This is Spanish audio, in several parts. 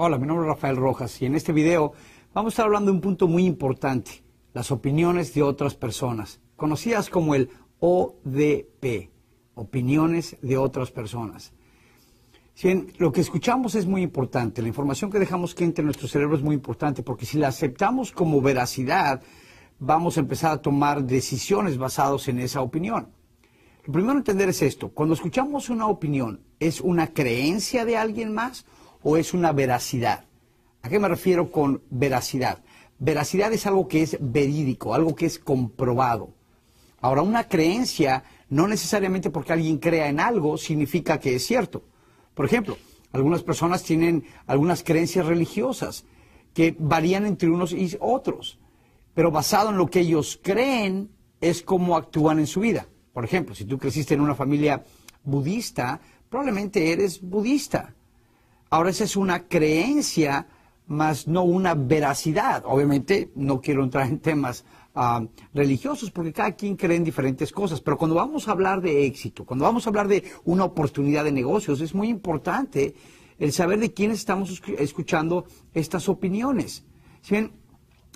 Hola, mi nombre es Rafael Rojas y en este video vamos a estar hablando de un punto muy importante, las opiniones de otras personas, conocidas como el ODP, opiniones de otras personas. Lo que escuchamos es muy importante, la información que dejamos que entre en nuestro cerebro es muy importante, porque si la aceptamos como veracidad, vamos a empezar a tomar decisiones basadas en esa opinión. Lo primero a entender es esto, cuando escuchamos una opinión, ¿es una creencia de alguien más? O es una veracidad. ¿A qué me refiero con veracidad? Veracidad es algo que es verídico, algo que es comprobado. Ahora, una creencia no necesariamente porque alguien crea en algo significa que es cierto. Por ejemplo, algunas personas tienen algunas creencias religiosas que varían entre unos y otros, pero basado en lo que ellos creen es cómo actúan en su vida. Por ejemplo, si tú creciste en una familia budista, probablemente eres budista. Ahora esa es una creencia, más no una veracidad. Obviamente no quiero entrar en temas ah, religiosos porque cada quien cree en diferentes cosas, pero cuando vamos a hablar de éxito, cuando vamos a hablar de una oportunidad de negocios, es muy importante el saber de quiénes estamos escuchando estas opiniones. Si bien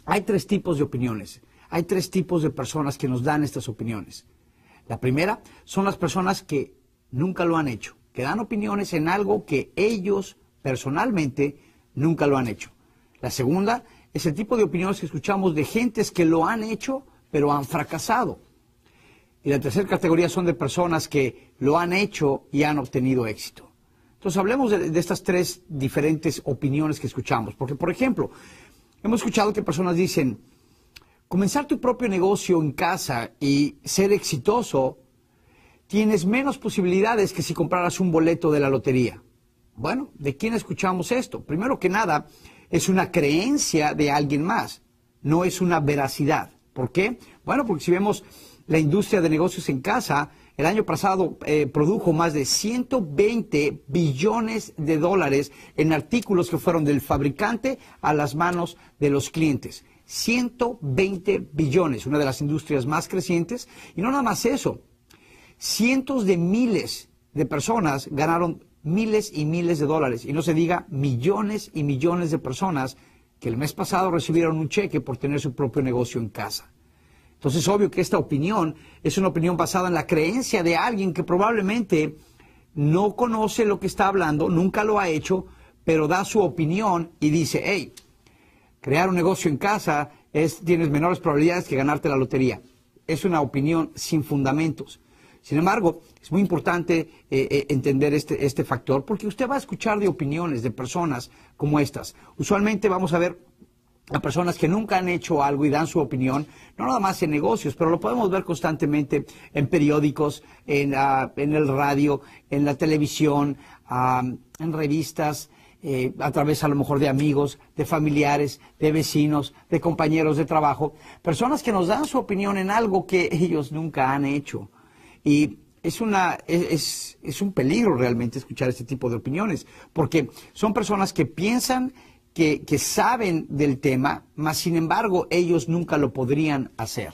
hay tres tipos de opiniones, hay tres tipos de personas que nos dan estas opiniones. La primera son las personas que nunca lo han hecho, que dan opiniones en algo que ellos personalmente nunca lo han hecho. La segunda es el tipo de opiniones que escuchamos de gentes que lo han hecho, pero han fracasado. Y la tercera categoría son de personas que lo han hecho y han obtenido éxito. Entonces hablemos de, estas tres diferentes opiniones que escuchamos. Porque, por ejemplo, hemos escuchado que personas dicen, comenzar tu propio negocio en casa y ser exitoso, tienes menos posibilidades que si compraras un boleto de la lotería. Bueno, ¿de quién escuchamos esto? Primero que nada, es una creencia de alguien más, no es una veracidad. ¿Por qué? Bueno, porque si vemos la industria de negocios en casa, el año pasado eh, produjo más de 120 billones de dólares en artículos que fueron del fabricante a las manos de los clientes. 120 billones, una de las industrias más crecientes. Y no nada más eso, cientos de miles de personas ganaron miles y miles de dólares, y no se diga millones y millones de personas que el mes pasado recibieron un cheque por tener su propio negocio en casa. Entonces es obvio que esta opinión es una opinión basada en la creencia de alguien que probablemente no conoce lo que está hablando, nunca lo ha hecho, pero da su opinión y dice, hey, crear un negocio en casa es, tienes menores probabilidades que ganarte la lotería. Es una opinión sin fundamentos. Sin embargo, es muy importante eh, eh, entender este, este factor porque usted va a escuchar de opiniones de personas como estas. Usualmente vamos a ver a personas que nunca han hecho algo y dan su opinión, no nada más en negocios, pero lo podemos ver constantemente en periódicos, en, ah, el radio, en la televisión, en revistas, eh, a través a lo mejor de amigos, de familiares, de vecinos, de compañeros de trabajo, personas que nos dan su opinión en algo que ellos nunca han hecho. Y es, una, es, es, un peligro realmente escuchar este tipo de opiniones, porque son personas que piensan que, que saben del tema, mas sin embargo ellos nunca lo podrían hacer.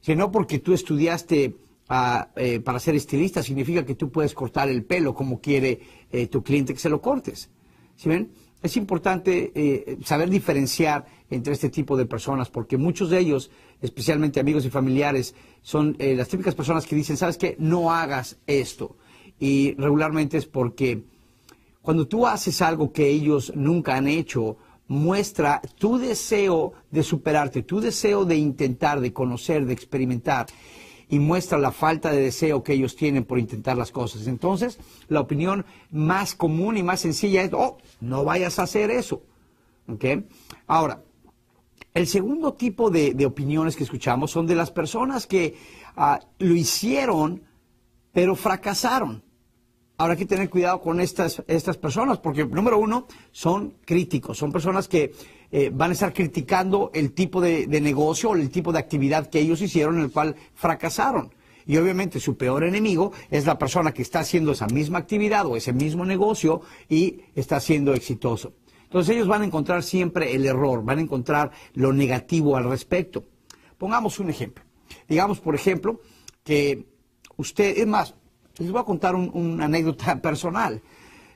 Si no porque tú estudiaste ah, eh, para ser estilista, significa que tú puedes cortar el pelo como quiere eh, tu cliente que se lo cortes. ¿Sí ven? Es importante eh, saber diferenciar entre este tipo de personas, porque muchos de ellos, especialmente amigos y familiares, son eh, las típicas personas que dicen, ¿sabes qué? No hagas esto. Y regularmente es porque cuando tú haces algo que ellos nunca han hecho, muestra tu deseo de superarte, tu deseo de intentar, de conocer, de experimentar y muestra la falta de deseo que ellos tienen por intentar las cosas. Entonces, la opinión más común y más sencilla es, oh, no vayas a hacer eso. Ahora, el segundo tipo de, opiniones que escuchamos son de las personas que ah, lo hicieron, pero fracasaron. Ahora hay que tener cuidado con estas, estas personas, porque número uno, son críticos, son personas que eh, van a estar criticando el tipo de, negocio o el tipo de actividad que ellos hicieron en el cual fracasaron. Y obviamente su peor enemigo es la persona que está haciendo esa misma actividad o ese mismo negocio y está siendo exitoso. Entonces ellos van a encontrar siempre el error, van a encontrar lo negativo al respecto. Pongamos un ejemplo. Digamos, por ejemplo, que usted, es más, les voy a contar una anécdota personal.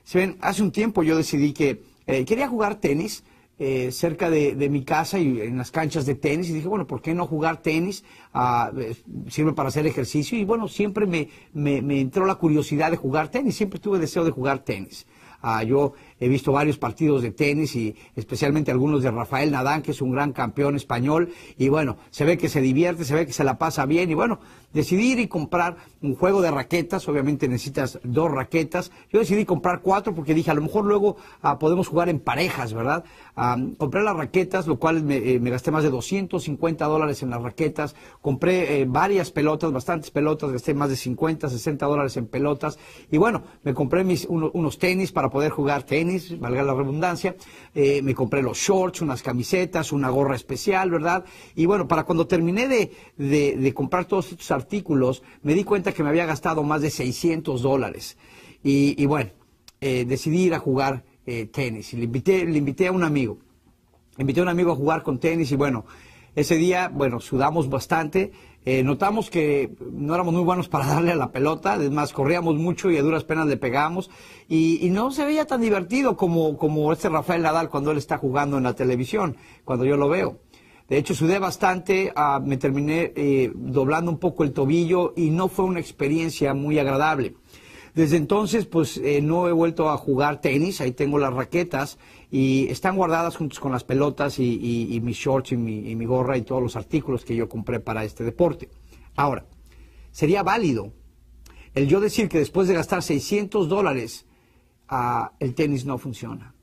Si ven, hace un tiempo yo decidí que eh, quería jugar tenis eh, cerca de, mi casa y en las canchas de tenis y dije, bueno, ¿por qué no jugar tenis? Ah, sirve para hacer ejercicio y bueno, siempre me, me entró la curiosidad de jugar tenis, siempre tuve deseo de jugar tenis. Ah, yo he visto varios partidos de tenis y especialmente algunos de Rafael Nadal, que es un gran campeón español. Y bueno, se ve que se divierte, se ve que se la pasa bien. Y bueno, decidí ir y comprar un juego de raquetas. Obviamente necesitas dos raquetas. Yo decidí comprar cuatro porque dije, a lo mejor luego ah, podemos jugar en parejas, ¿verdad? Ah, compré las raquetas, lo cual eh, me, gasté más de 250 dólares en las raquetas. Compré eh, varias pelotas, bastantes pelotas, gasté más de 50, 60 dólares en pelotas. Y bueno, me compré unos tenis para poder jugar tenis, valga la redundancia, eh, me compré los shorts, unas camisetas, una gorra especial, ¿verdad? Y bueno, para cuando terminé de, comprar todos estos artículos, me di cuenta que me había gastado más de 600 dólares. Y, bueno, eh, decidí ir a jugar eh, tenis. Y le invité, le invité a un amigo. Invité a un amigo a jugar con tenis y bueno, ese día, bueno, sudamos bastante. Eh, notamos que no éramos muy buenos para darle a la pelota, además corríamos mucho y a duras penas le pegamos y, no se veía tan divertido como, este Rafael Nadal cuando él está jugando en la televisión, cuando yo lo veo. De hecho, sudé bastante, ah, me terminé eh, doblando un poco el tobillo y no fue una experiencia muy agradable. Desde entonces, pues eh, no he vuelto a jugar tenis, ahí tengo las raquetas y están guardadas juntos con las pelotas y, mis shorts y mi, gorra y todos los artículos que yo compré para este deporte. Ahora, sería válido el yo decir que después de gastar 600 dólares, ah, el tenis no funciona.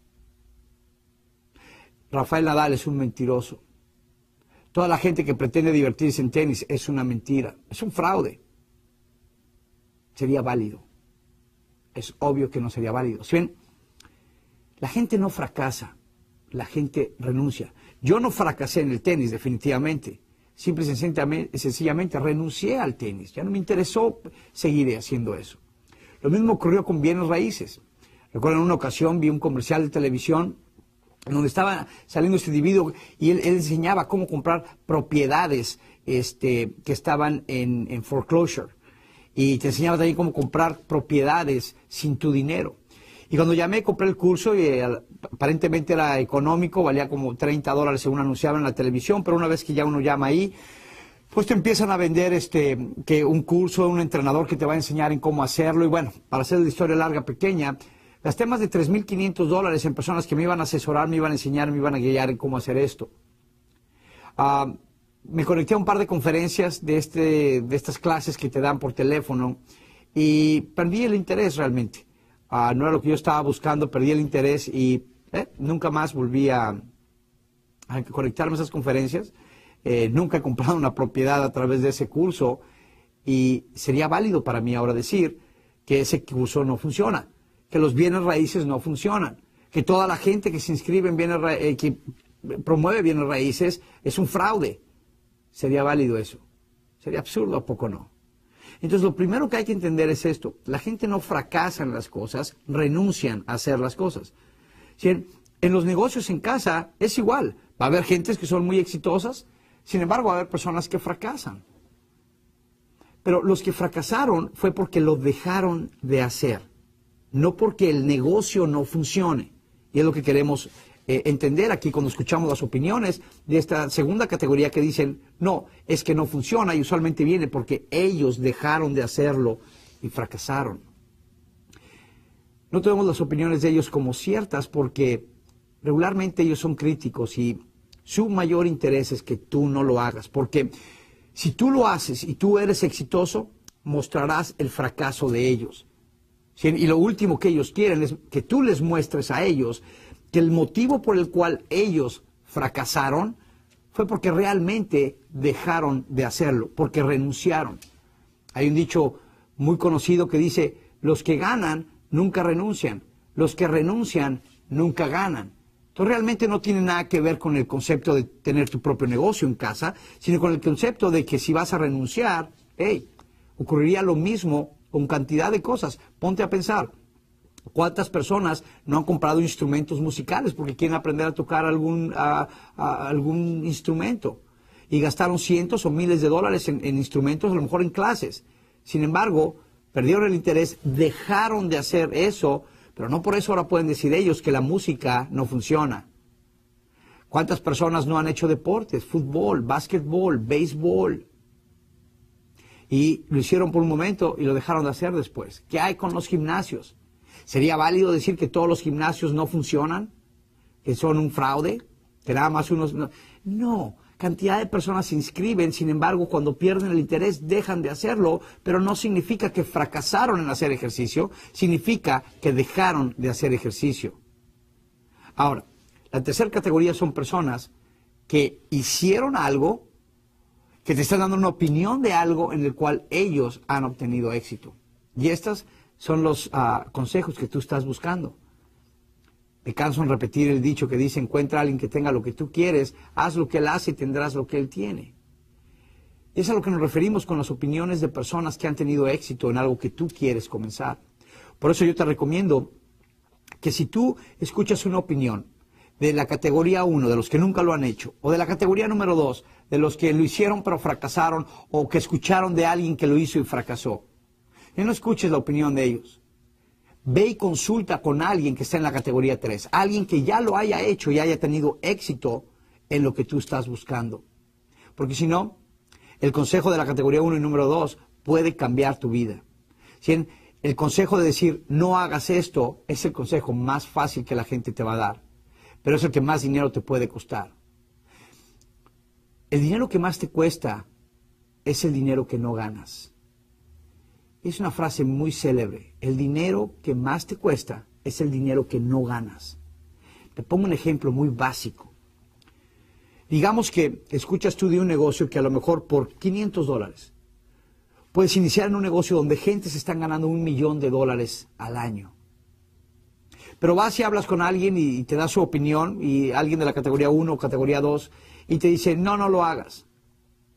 Rafael Nadal es un mentiroso. Toda la gente que pretende divertirse en tenis es una mentira, es un fraude. Sería válido. Es obvio que no sería válido. Si bien, la gente no fracasa, la gente renuncia. Yo no fracasé en el tenis, definitivamente. Simple y sencillamente, renuncié al tenis. Ya no me interesó seguir haciendo eso. Lo mismo ocurrió con bienes raíces. Recuerdo en una ocasión vi un comercial de televisión donde estaba saliendo este individuo y él, enseñaba cómo comprar propiedades este, que estaban en, en foreclosure. Y te enseñaba también cómo comprar propiedades sin tu dinero. Y cuando llamé, compré el curso y eh, aparentemente era económico, valía como 30 dólares según anunciaban en la televisión, pero una vez que ya uno llama ahí, pues te empiezan a vender este, que un curso, un entrenador que te va a enseñar en cómo hacerlo. Y bueno, para hacer la historia larga, pequeña, gasté más de 3.500 dólares en personas que me iban a asesorar, me iban a enseñar, me iban a guiar en cómo hacer esto. Ah, me conecté a un par de conferencias de, este, de estas clases que te dan por teléfono y perdí el interés realmente. Ah, no era lo que yo estaba buscando, perdí el interés y eh, nunca más volví a, conectarme a esas conferencias. Eh, nunca he comprado una propiedad a través de ese curso y sería válido para mí ahora decir que ese curso no funciona, que los bienes raíces no funcionan, que toda la gente que se inscribe en bienes eh, que promueve bienes raíces es un fraude. Sería válido eso. Sería absurdo, ¿a poco no? Entonces, lo primero que hay que entender es esto. La gente no fracasa en las cosas, renuncian a hacer las cosas. En, los negocios en casa es igual. Va a haber gentes que son muy exitosas, sin embargo, va a haber personas que fracasan. Pero los que fracasaron fue porque lo dejaron de hacer, no porque el negocio no funcione. Y es lo que queremos eh, entender aquí cuando escuchamos las opiniones de esta segunda categoría que dicen, no, es que no funciona y usualmente viene porque ellos dejaron de hacerlo y fracasaron. No tenemos las opiniones de ellos como ciertas porque regularmente ellos son críticos y su mayor interés es que tú no lo hagas, porque si tú lo haces y tú eres exitoso, mostrarás el fracaso de ellos. Y lo último que ellos quieren es que tú les muestres a ellos que el motivo por el cual ellos fracasaron fue porque realmente dejaron de hacerlo, porque renunciaron. Hay un dicho muy conocido que dice, los que ganan nunca renuncian, los que renuncian nunca ganan. Entonces realmente no tiene nada que ver con el concepto de tener tu propio negocio en casa, sino con el concepto de que si vas a renunciar, hey, ocurriría lo mismo con cantidad de cosas. Ponte a pensar, ¿Cuántas personas no han comprado instrumentos musicales porque quieren aprender a tocar algún, algún instrumento? Y gastaron cientos o miles de dólares en, instrumentos, a lo mejor en clases. Sin embargo, perdieron el interés, dejaron de hacer eso Pero no por eso ahora pueden decir ellos que la música no funciona. ¿Cuántas personas no han hecho deportes? Fútbol, básquetbol, béisbol. Y lo hicieron por un momento y lo dejaron de hacer después. ¿Qué hay con los gimnasios? ¿Sería válido decir que todos los gimnasios no funcionan? ¿Que son un fraude? ¿Que nada más unos... No, cantidad de personas se inscriben, sin embargo, cuando pierden el interés dejan de hacerlo, pero no significa que fracasaron en hacer ejercicio, significa que dejaron de hacer ejercicio. Ahora, la tercera categoría son personas que hicieron algo, que te están dando una opinión de algo en el cual ellos han obtenido éxito. Y estos son los ah, consejos que tú estás buscando. Me canso en repetir el dicho que dice, encuentra a alguien que tenga lo que tú quieres, haz lo que él hace y tendrás lo que él tiene. Es a lo que nos referimos con las opiniones de personas que han tenido éxito en algo que tú quieres comenzar. Por eso yo te recomiendo que si tú escuchas una opinión de la categoría 1, de los que nunca lo han hecho, o de la categoría número 2, de los que lo hicieron pero fracasaron, o que escucharon de alguien que lo hizo y fracasó, no escuches la opinión de ellos. Ve y consulta con alguien que está en la categoría 3, alguien que ya lo haya hecho y haya tenido éxito en lo que tú estás buscando. Porque si no, el consejo de la categoría 1 y número 2 puede cambiar tu vida. Si el consejo de decir no hagas esto es el consejo más fácil que la gente te va a dar pero es el que más dinero te puede costar. El dinero que más te cuesta es el dinero que no ganas. Es una frase muy célebre. El dinero que más te cuesta es el dinero que no ganas. Te pongo un ejemplo muy básico. Digamos que escuchas tú de un negocio que a lo mejor por 500 dólares puedes iniciar en un negocio donde gente se están ganando un millón de dólares al año. Pero vas y hablas con alguien y te da su opinión, y alguien de la categoría 1 o categoría 2, y te dice, no, no lo hagas.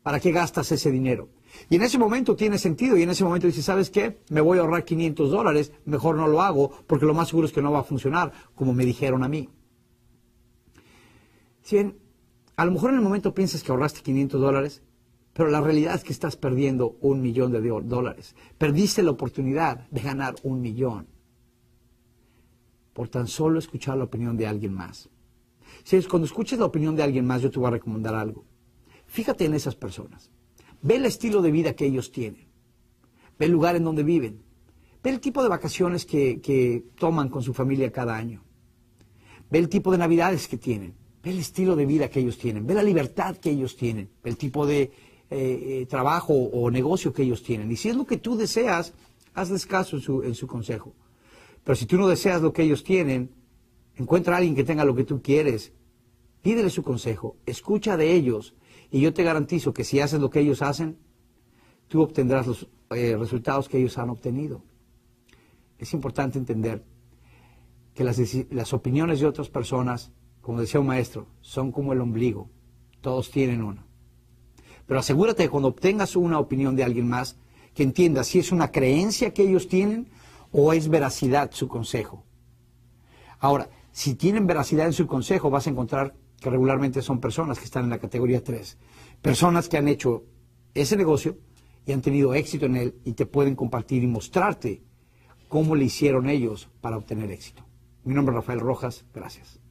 ¿Para qué gastas ese dinero? Y en ese momento tiene sentido, y en ese momento dices, ¿sabes qué? Me voy a ahorrar 500 dólares, mejor no lo hago, porque lo más seguro es que no va a funcionar, como me dijeron a mí. a lo mejor en el momento piensas que ahorraste 500 dólares, pero la realidad es que estás perdiendo un millón de dólares. Perdiste la oportunidad de ganar un millón por tan solo escuchar la opinión de alguien más. Si es cuando escuches la opinión de alguien más, yo te voy a recomendar algo. Fíjate en esas personas. Ve el estilo de vida que ellos tienen. Ve el lugar en donde viven. Ve el tipo de vacaciones que, toman con su familia cada año. Ve el tipo de navidades que tienen. Ve el estilo de vida que ellos tienen. Ve la libertad que ellos tienen. Ve el tipo de eh, eh, trabajo o negocio que ellos tienen. Y si es lo que tú deseas, hazles caso en su consejo. Pero si tú no deseas lo que ellos tienen, encuentra a alguien que tenga lo que tú quieres, pídele su consejo, escucha de ellos y yo te garantizo que si haces lo que ellos hacen, tú obtendrás los eh, resultados que ellos han obtenido. Es importante entender que las, las opiniones de otras personas, como decía un maestro, son como el ombligo. Todos tienen uno. Pero asegúrate que cuando obtengas una opinión de alguien más, que entiendas si es una creencia que ellos tienen o es veracidad su consejo. Ahora, si tienen veracidad en su consejo, vas a encontrar que regularmente son personas que están en la categoría 3. Personas que han hecho ese negocio y han tenido éxito en él y te pueden compartir y mostrarte cómo le hicieron ellos para obtener éxito. Mi nombre es Rafael Rojas, gracias.